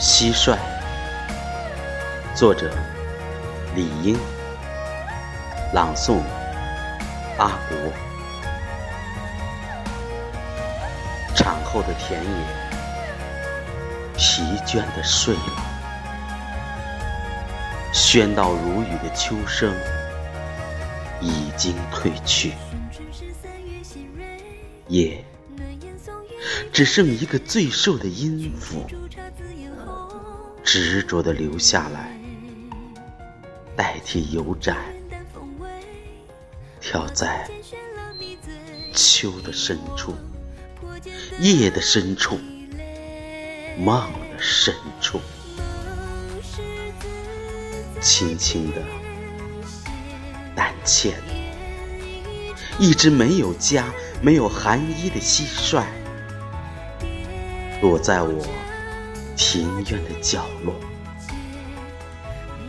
蟋蟀，作者李英，朗诵阿国。产后的田野疲倦的睡了，喧闹如雨的秋声已经褪去，夜只剩一个最瘦的音符。执着的留下来，代替油盏，跳在秋的深处，夜的深处，梦的深处，轻轻的，胆怯的，一只没有家、没有寒衣的蟋蟀，落在我。庭院的角落，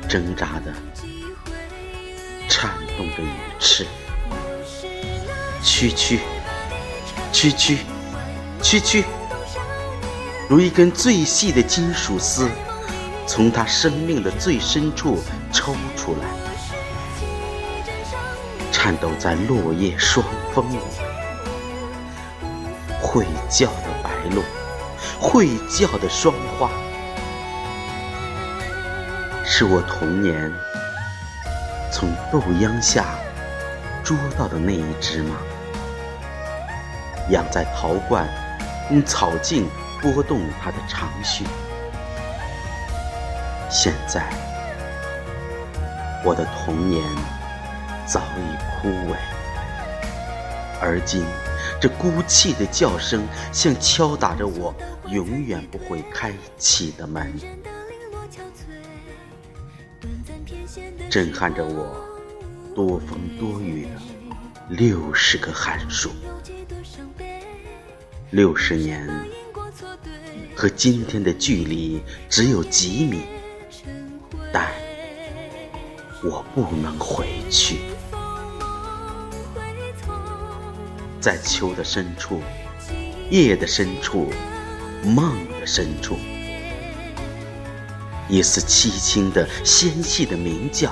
挣扎的，颤动着羽翅，蛐蛐，蛐蛐，蛐蛐，如一根最细的金属丝，从它生命的最深处抽出来，颤抖在落叶霜风里，会叫的白鹭。会叫的霜花，是我童年从豆秧下捉到的那一只吗？养在陶罐，用草茎拨动它的长须。现在，我的童年早已枯萎，而今。这孤寂的叫声，像敲打着我永远不会开启的门，震撼着我多风多雨的六十个寒暑。六十年和今天的距离只有几米，但我不能回去。在秋的深处，夜的深处，梦的深处，一丝凄清的、纤细的鸣叫，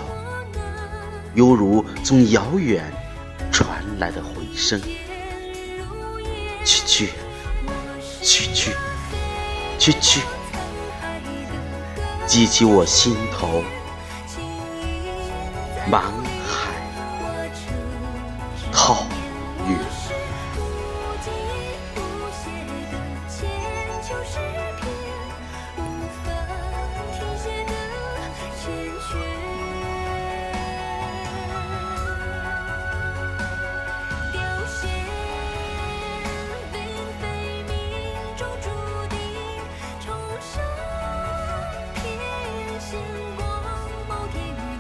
犹如从遥远传来的回声。去去，去去，去去，激起我心头满